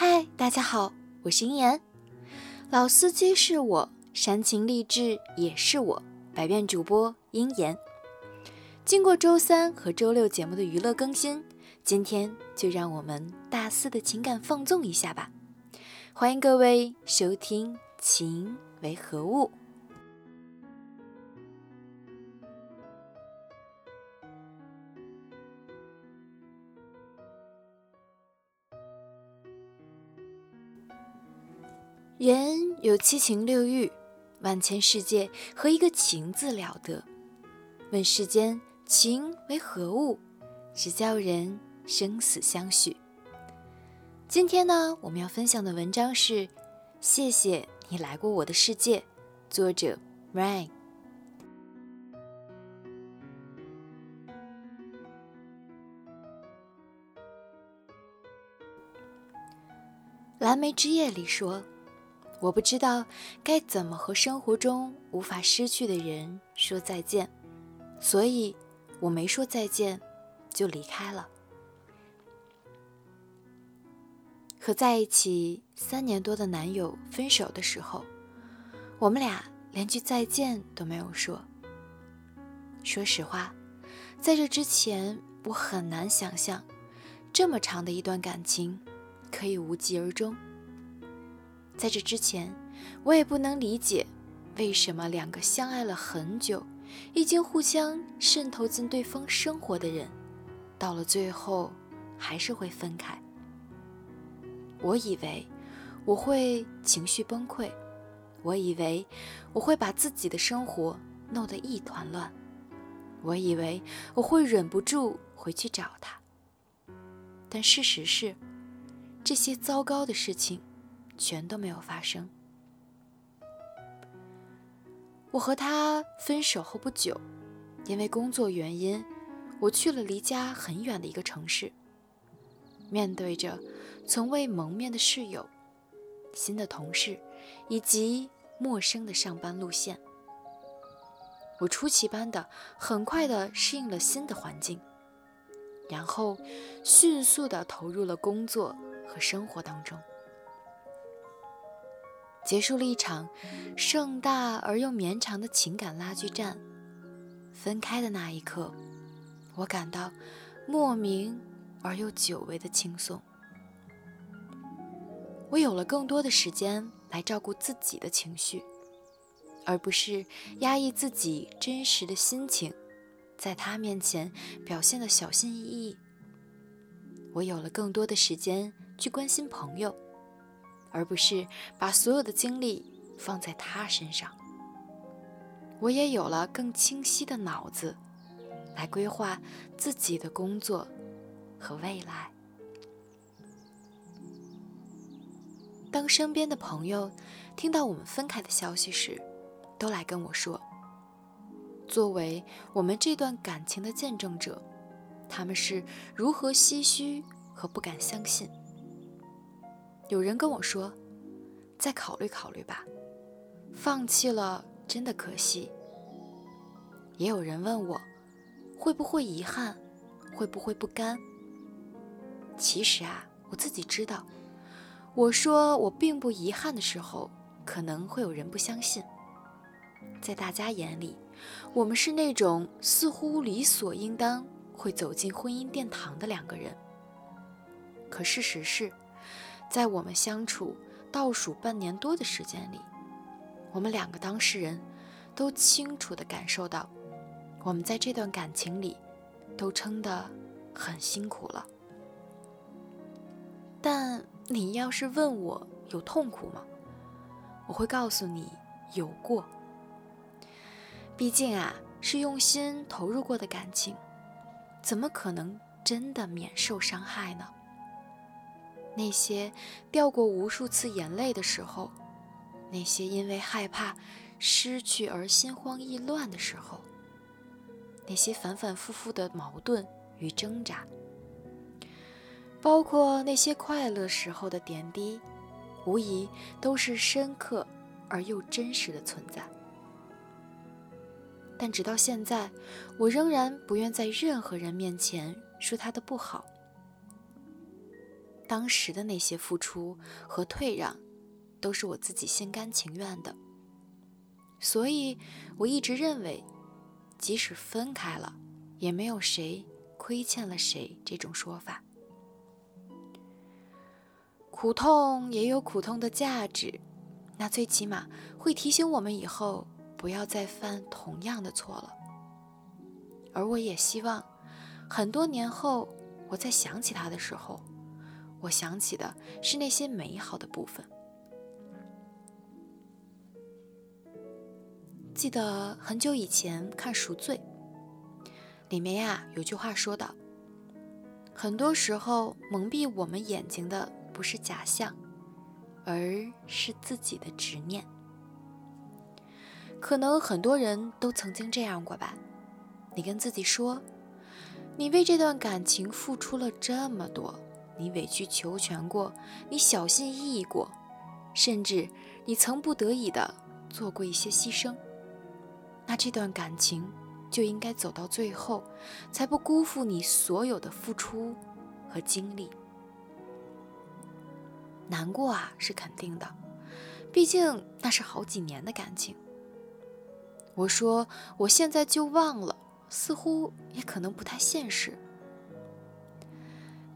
嗨，大家好，我是英言。老司机是我，煽情励志也是我，百变主播英言。经过周三和周六节目的娱乐更新，今天就让我们大肆的情感放纵一下吧。欢迎各位收听《情为何物》。人有七情六欲，万千世界和一个情字了得。问世间情为何物，只叫人生死相许。今天呢，我们要分享的文章是《谢谢你来过我的世界》，作者 Rain。蓝莓之夜里说。我不知道该怎么和生活中无法失去的人说再见，所以我没说再见，就离开了。和在一起三年多的男友分手的时候，我们俩连句再见都没有说。说实话，在这之前，我很难想象这么长的一段感情可以无疾而终。在这之前，我也不能理解，为什么两个相爱了很久，已经互相渗透进对方生活的人，到了最后还是会分开。我以为我会情绪崩溃，我以为我会把自己的生活弄得一团乱，我以为我会忍不住回去找他。但事实是，这些糟糕的事情。全都没有发生。我和他分手后不久，因为工作原因，我去了离家很远的一个城市。面对着从未谋面的室友、新的同事以及陌生的上班路线，我出奇般的很快的适应了新的环境，然后迅速的投入了工作和生活当中。结束了一场盛大而又绵长的情感拉锯战。分开的那一刻，我感到莫名而又久违的轻松。我有了更多的时间来照顾自己的情绪，而不是压抑自己真实的心情，在他面前表现的小心翼翼。我有了更多的时间去关心朋友。而不是把所有的精力放在他身上，我也有了更清晰的脑子，来规划自己的工作和未来。当身边的朋友听到我们分开的消息时，都来跟我说，作为我们这段感情的见证者，他们是如何唏嘘和不敢相信。有人跟我说：“再考虑考虑吧，放弃了真的可惜。”也有人问我：“会不会遗憾？会不会不甘？”其实啊，我自己知道。我说我并不遗憾的时候，可能会有人不相信。在大家眼里，我们是那种似乎理所应当会走进婚姻殿堂的两个人。可事实是。在我们相处倒数半年多的时间里，我们两个当事人都清楚地感受到，我们在这段感情里都撑得很辛苦了。但你要是问我有痛苦吗？我会告诉你有过。毕竟啊，是用心投入过的感情，怎么可能真的免受伤害呢？那些掉过无数次眼泪的时候，那些因为害怕失去而心慌意乱的时候，那些反反复复的矛盾与挣扎，包括那些快乐时候的点滴，无疑都是深刻而又真实的存在。但直到现在，我仍然不愿在任何人面前说他的不好。当时的那些付出和退让，都是我自己心甘情愿的。所以，我一直认为，即使分开了，也没有谁亏欠了谁这种说法。苦痛也有苦痛的价值，那最起码会提醒我们以后不要再犯同样的错了。而我也希望，很多年后我再想起他的时候，我想起的是那些美好的部分。记得很久以前看《赎罪》，里面呀有句话说道：“很多时候蒙蔽我们眼睛的不是假象，而是自己的执念。”可能很多人都曾经这样过吧。你跟自己说，你为这段感情付出了这么多，你委曲求全过，你小心翼翼过，甚至你曾不得已的做过一些牺牲。那这段感情就应该走到最后，才不辜负你所有的付出和精力。难过啊，是肯定的，毕竟那是好几年的感情。我说我现在就忘了。似乎也可能不太现实，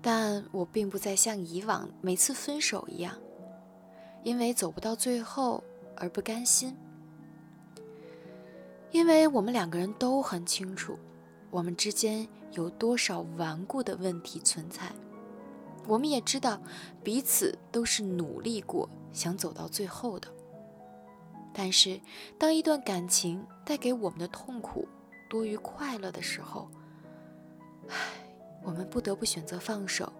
但我并不再像以往每次分手一样，因为走不到最后而不甘心。因为我们两个人都很清楚，我们之间有多少顽固的问题存在，我们也知道彼此都是努力过想走到最后的。但是，当一段感情带给我们的痛苦，多于快乐的时候，唉，我们不得不选择放手，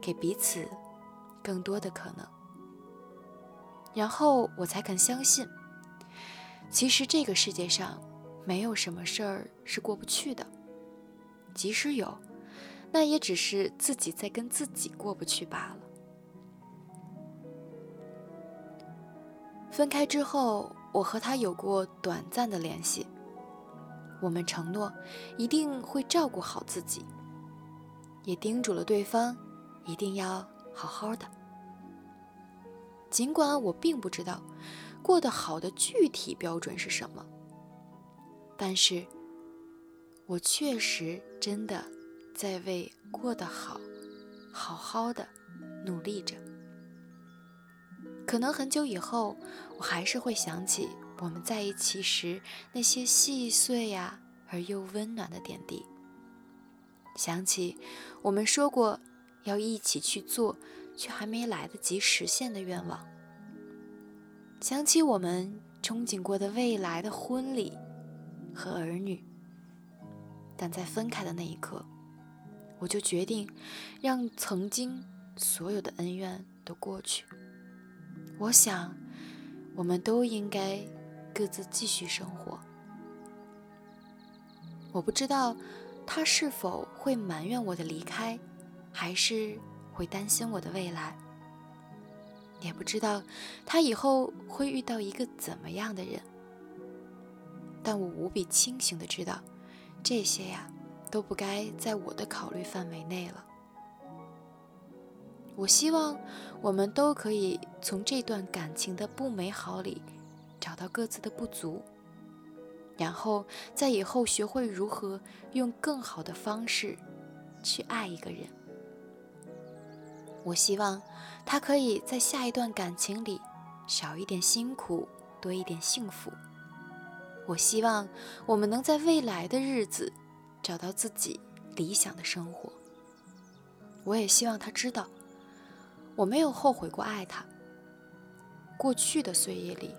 给彼此更多的可能。然后我才肯相信，其实这个世界上没有什么事儿是过不去的，即使有，那也只是自己在跟自己过不去罢了。分开之后，我和他有过短暂的联系。我们承诺一定会照顾好自己，也叮嘱了对方一定要好好的。尽管我并不知道过得好的具体标准是什么，但是我确实真的在为过得好、好好的努力着。可能很久以后，我还是会想起。我们在一起时那些细碎呀而又温暖的点滴，想起我们说过要一起去做却还没来得及实现的愿望，想起我们憧憬过的未来的婚礼和儿女，但在分开的那一刻，我就决定让曾经所有的恩怨都过去。我想，我们都应该。各自继续生活。我不知道他是否会埋怨我的离开，还是会担心我的未来。也不知道他以后会遇到一个怎么样的人。但我无比清醒的知道，这些呀都不该在我的考虑范围内了。我希望我们都可以从这段感情的不美好里。找到各自的不足，然后在以后学会如何用更好的方式去爱一个人。我希望他可以在下一段感情里少一点辛苦，多一点幸福。我希望我们能在未来的日子找到自己理想的生活。我也希望他知道，我没有后悔过爱他。过去的岁月里。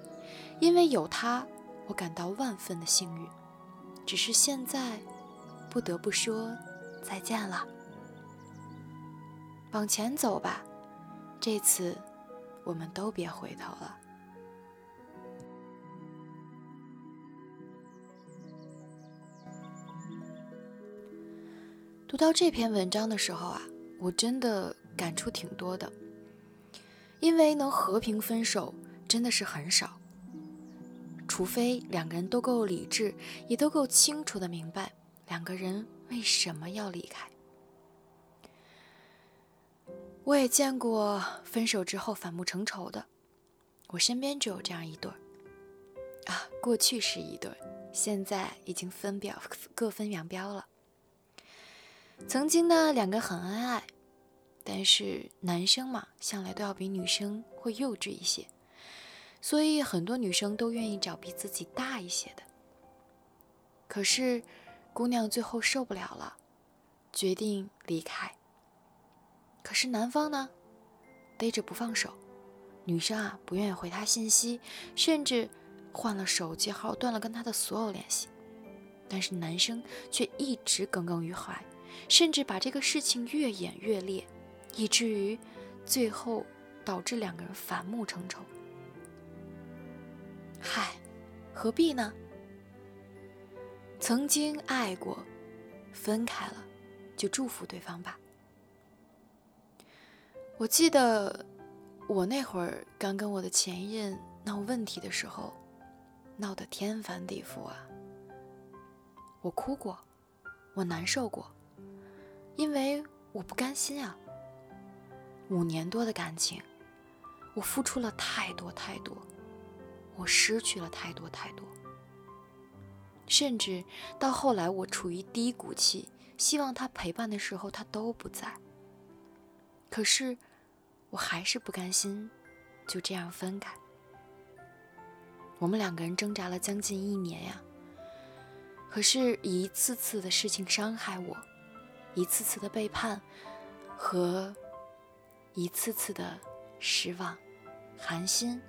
因为有他，我感到万分的幸运。只是现在，不得不说再见了。往前走吧，这次我们都别回头了。读到这篇文章的时候啊，我真的感触挺多的，因为能和平分手真的是很少。除非两个人都够理智，也都够清楚的明白两个人为什么要离开。我也见过分手之后反目成仇的，我身边就有这样一对儿。啊，过去是一对，现在已经分表各分两标了。曾经呢，两个很恩爱，但是男生嘛，向来都要比女生会幼稚一些，所以很多女生都愿意找比自己大一些的。可是，姑娘最后受不了了，决定离开。可是男方呢，逮着不放手，女生啊不愿意回他信息，甚至换了手机号，断了跟他的所有联系。但是男生却一直耿耿于怀，甚至把这个事情越演越烈，以至于最后导致两个人反目成仇。嗨，何必呢？曾经爱过，分开了，就祝福对方吧。我记得我那会儿刚跟我的前任闹问题的时候，闹得天翻地覆啊！我哭过，我难受过，因为我不甘心啊。五年多的感情，我付出了太多太多，我失去了太多太多。甚至到后来，我处于低谷期，希望他陪伴的时候，他都不在。可是，我还是不甘心就这样分开。我们两个人挣扎了将近一年呀。可是，一次次的事情伤害我，一次次的背叛和一次次的失望、寒心，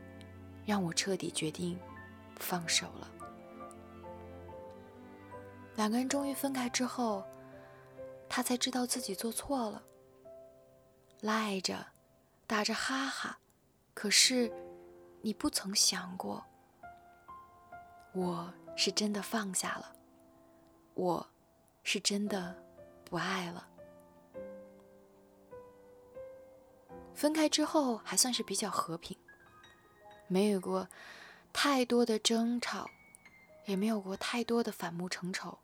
让我彻底决定放手了。两个人终于分开之后，他才知道自己做错了，赖着，打着哈哈。可是，你不曾想过，我是真的放下了，我是真的不爱了。分开之后还算是比较和平，没有过太多的争吵，也没有过太多的反目成仇。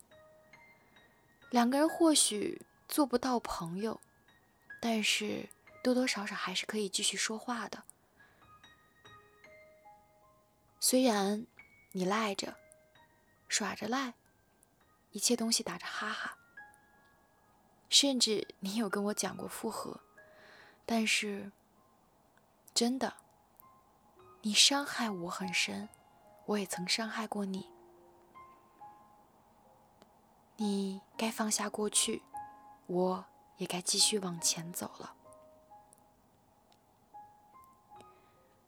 两个人或许做不到朋友，但是多多少少还是可以继续说话的。虽然你赖着，耍着赖，一切东西打着哈哈，甚至你有跟我讲过复合，但是真的，你伤害我很深，我也曾伤害过你。你该放下过去，我也该继续往前走了。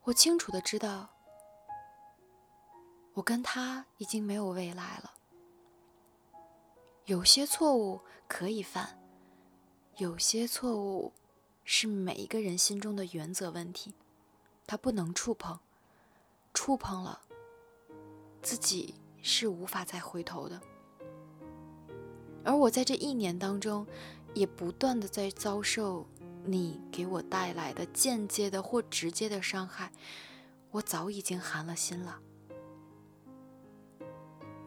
我清楚的知道，我跟他已经没有未来了。有些错误可以犯，有些错误是每一个人心中的原则问题，他不能触碰，触碰了，自己是无法再回头的。而我在这一年当中，也不断的在遭受你给我带来的间接的或直接的伤害，我早已经寒了心了。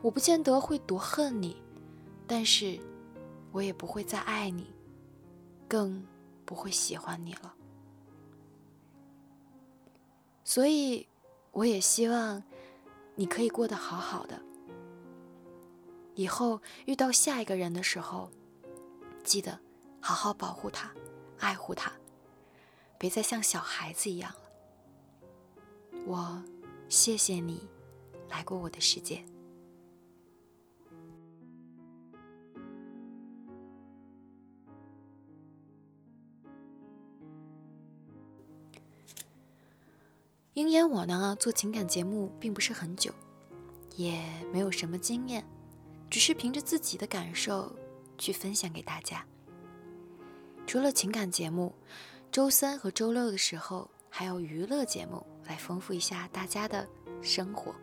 我不见得会多恨你，但是我也不会再爱你，更不会喜欢你了。所以，我也希望你可以过得好好的。以后遇到下一个人的时候，记得好好保护他，爱护他，别再像小孩子一样了。我谢谢你来过我的世界。鹰眼我呢，做情感节目并不是很久，也没有什么经验。只是凭着自己的感受去分享给大家。除了情感节目，周三和周六的时候还有娱乐节目来丰富一下大家的生活。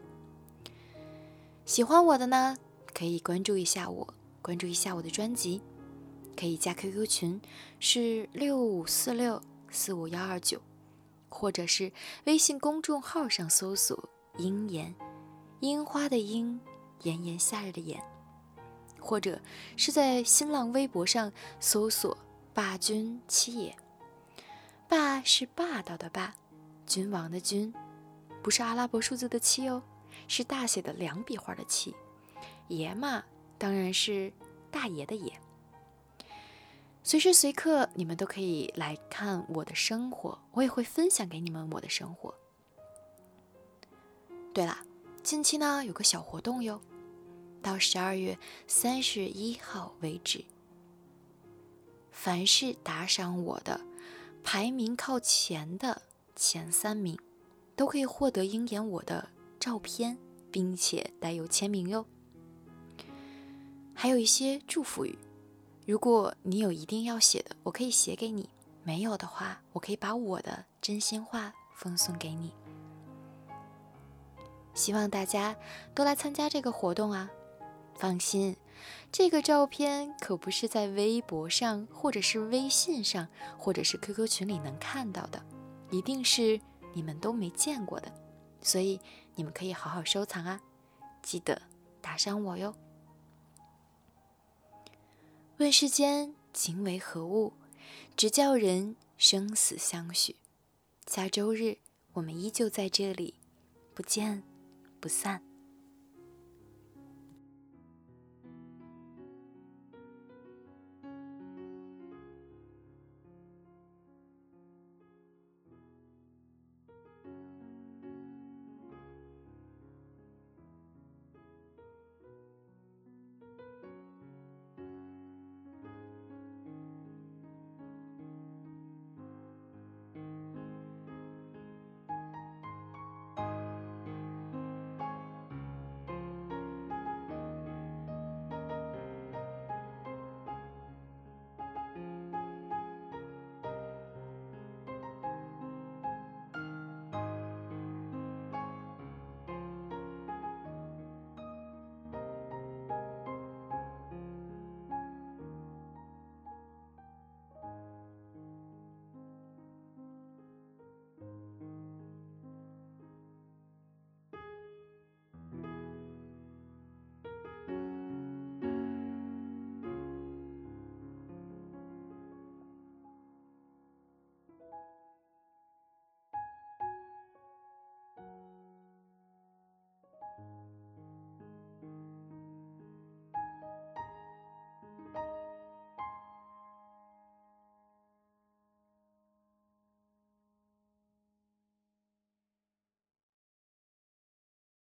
喜欢我的呢，可以关注一下我，关注一下我的专辑，可以加 QQ 群是六五四六四五幺二九，或者是微信公众号上搜索“樱言”，樱花的樱，炎炎夏日的炎。或者是在新浪微博上搜索“霸君七爷”，霸是霸道的霸，君王的君，不是阿拉伯数字的七哦，是大写的两笔画的七。爷嘛，当然是大爷的爷。随时随刻，你们都可以来看我的生活，我也会分享给你们我的生活。对了，近期呢有个小活动哟，到十二月三十一号为止，凡是打赏我的，排名靠前的前三名，都可以获得鹰眼我的照片，并且带有签名哟。还有一些祝福语。如果你有一定要写的，我可以写给你；没有的话，我可以把我的真心话奉送给你。希望大家都来参加这个活动啊！放心，这个照片可不是在微博上，或者是微信上，或者是 QQ 群里能看到的，一定是你们都没见过的，所以你们可以好好收藏啊！记得打赏我哟。问世间情为何物，直叫人生死相许。下周日我们依旧在这里，不见不散。